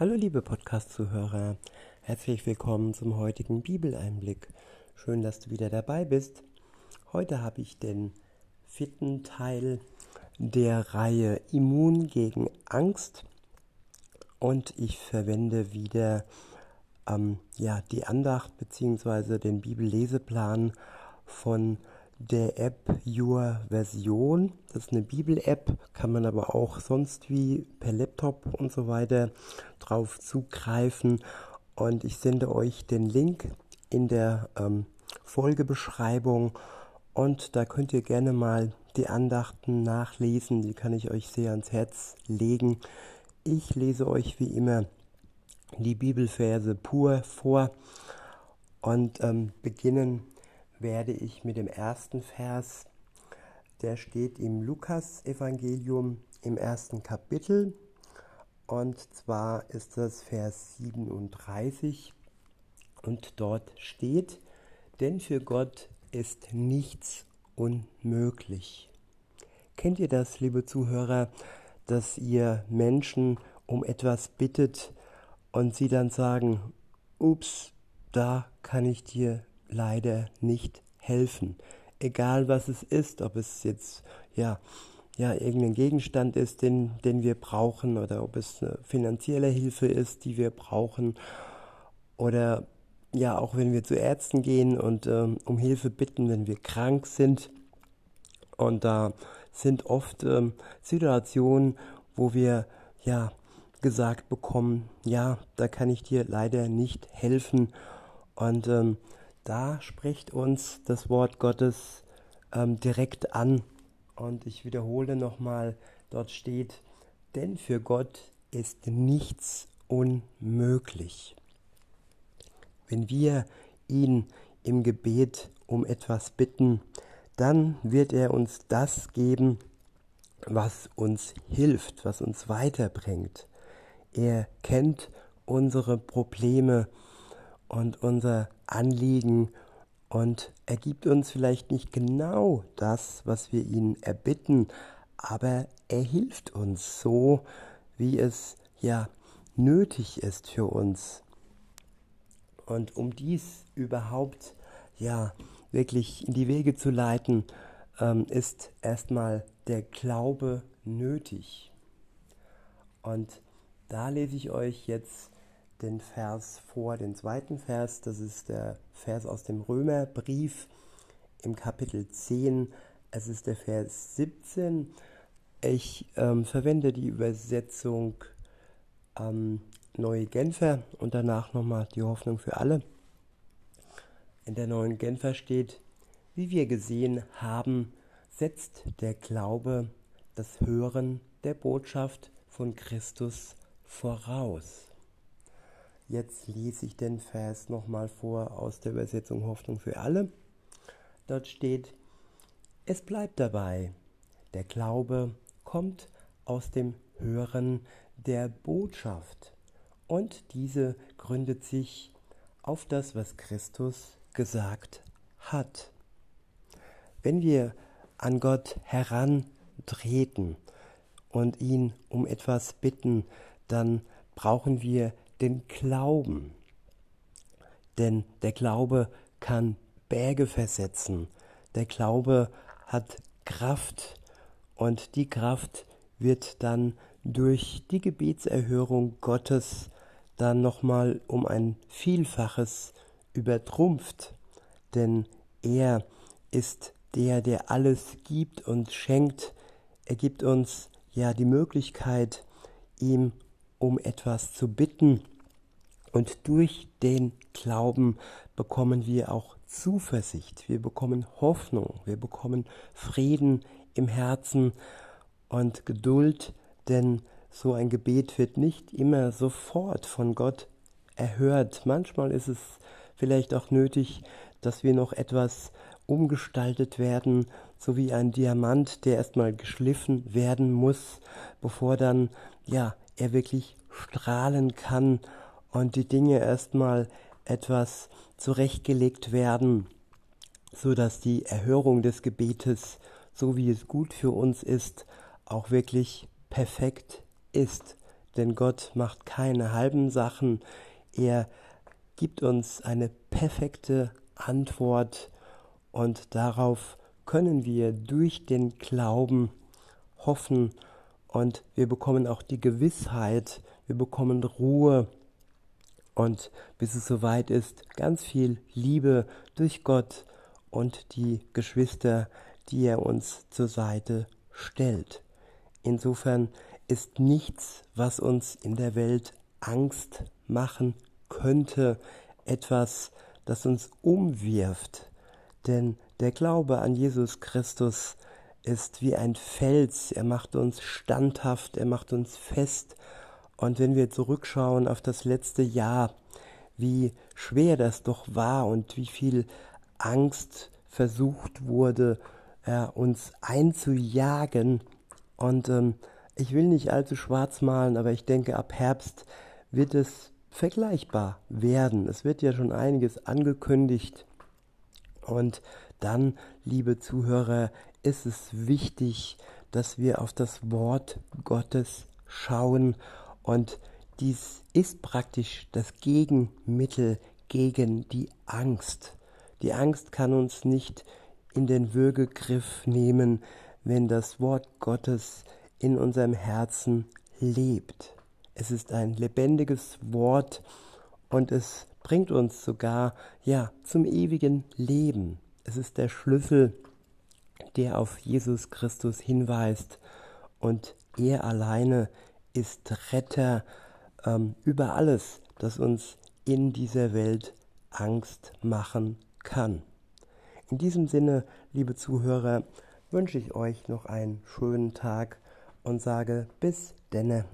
Hallo liebe Podcast-Zuhörer, herzlich willkommen zum heutigen Bibeleinblick. Schön, dass du wieder dabei bist. Heute habe ich den vierten Teil der Reihe Immun gegen Angst und ich verwende wieder ähm, ja, die Andacht bzw. den Bibelleseplan von der App Your Version. Das ist eine Bibel-App, kann man aber auch sonst wie per Laptop und so weiter drauf zugreifen. Und ich sende euch den Link in der ähm, Folgebeschreibung und da könnt ihr gerne mal die Andachten nachlesen. Die kann ich euch sehr ans Herz legen. Ich lese euch wie immer die Bibelverse pur vor und ähm, beginnen werde ich mit dem ersten Vers, der steht im Lukas-Evangelium im ersten Kapitel. Und zwar ist das Vers 37. Und dort steht, denn für Gott ist nichts unmöglich. Kennt ihr das, liebe Zuhörer, dass ihr Menschen um etwas bittet und sie dann sagen, ups, da kann ich dir leider nicht helfen. Egal was es ist, ob es jetzt ja, ja irgendein Gegenstand ist, den, den wir brauchen, oder ob es eine finanzielle Hilfe ist, die wir brauchen, oder ja, auch wenn wir zu Ärzten gehen und ähm, um Hilfe bitten, wenn wir krank sind. Und da sind oft ähm, Situationen, wo wir ja gesagt bekommen, ja, da kann ich dir leider nicht helfen. Und ähm, da spricht uns das Wort Gottes ähm, direkt an. Und ich wiederhole nochmal, dort steht, denn für Gott ist nichts unmöglich. Wenn wir ihn im Gebet um etwas bitten, dann wird er uns das geben, was uns hilft, was uns weiterbringt. Er kennt unsere Probleme und unser Anliegen und er gibt uns vielleicht nicht genau das, was wir ihn erbitten, aber er hilft uns so, wie es ja nötig ist für uns. Und um dies überhaupt ja wirklich in die Wege zu leiten, ähm, ist erstmal der Glaube nötig. Und da lese ich euch jetzt den Vers vor, den zweiten Vers, das ist der Vers aus dem Römerbrief im Kapitel 10, es ist der Vers 17. Ich ähm, verwende die Übersetzung ähm, Neue Genfer und danach nochmal die Hoffnung für alle. In der neuen Genfer steht, wie wir gesehen haben, setzt der Glaube das Hören der Botschaft von Christus voraus. Jetzt lese ich den Vers nochmal vor aus der Übersetzung Hoffnung für alle. Dort steht, es bleibt dabei, der Glaube kommt aus dem Hören der Botschaft und diese gründet sich auf das, was Christus gesagt hat. Wenn wir an Gott herantreten und ihn um etwas bitten, dann brauchen wir den Glauben. Denn der Glaube kann Berge versetzen. Der Glaube hat Kraft und die Kraft wird dann durch die Gebetserhörung Gottes dann nochmal um ein Vielfaches übertrumpft. Denn er ist der, der alles gibt und schenkt. Er gibt uns ja die Möglichkeit, ihm um etwas zu bitten. Und durch den Glauben bekommen wir auch Zuversicht, wir bekommen Hoffnung, wir bekommen Frieden im Herzen und Geduld, denn so ein Gebet wird nicht immer sofort von Gott erhört. Manchmal ist es vielleicht auch nötig, dass wir noch etwas umgestaltet werden, so wie ein Diamant, der erstmal geschliffen werden muss, bevor dann ja er wirklich strahlen kann und die Dinge erstmal etwas zurechtgelegt werden, so dass die Erhörung des Gebetes, so wie es gut für uns ist, auch wirklich perfekt ist. denn Gott macht keine halben Sachen. Er gibt uns eine perfekte Antwort und darauf können wir durch den Glauben hoffen und wir bekommen auch die Gewissheit, wir bekommen Ruhe und bis es soweit ist, ganz viel Liebe durch Gott und die Geschwister, die er uns zur Seite stellt. Insofern ist nichts, was uns in der Welt Angst machen könnte, etwas, das uns umwirft. Denn der Glaube an Jesus Christus ist wie ein Fels, er macht uns standhaft, er macht uns fest. Und wenn wir zurückschauen auf das letzte Jahr, wie schwer das doch war und wie viel Angst versucht wurde, äh, uns einzujagen. Und ähm, ich will nicht allzu schwarz malen, aber ich denke, ab Herbst wird es vergleichbar werden. Es wird ja schon einiges angekündigt. Und dann, liebe Zuhörer, ist es wichtig, dass wir auf das Wort Gottes schauen. Und dies ist praktisch das Gegenmittel gegen die Angst. Die Angst kann uns nicht in den Würgegriff nehmen, wenn das Wort Gottes in unserem Herzen lebt. Es ist ein lebendiges Wort und es bringt uns sogar ja zum ewigen Leben. Es ist der Schlüssel, der auf Jesus Christus hinweist und er alleine ist Retter ähm, über alles, das uns in dieser Welt Angst machen kann. In diesem Sinne, liebe Zuhörer, wünsche ich euch noch einen schönen Tag und sage bis denne.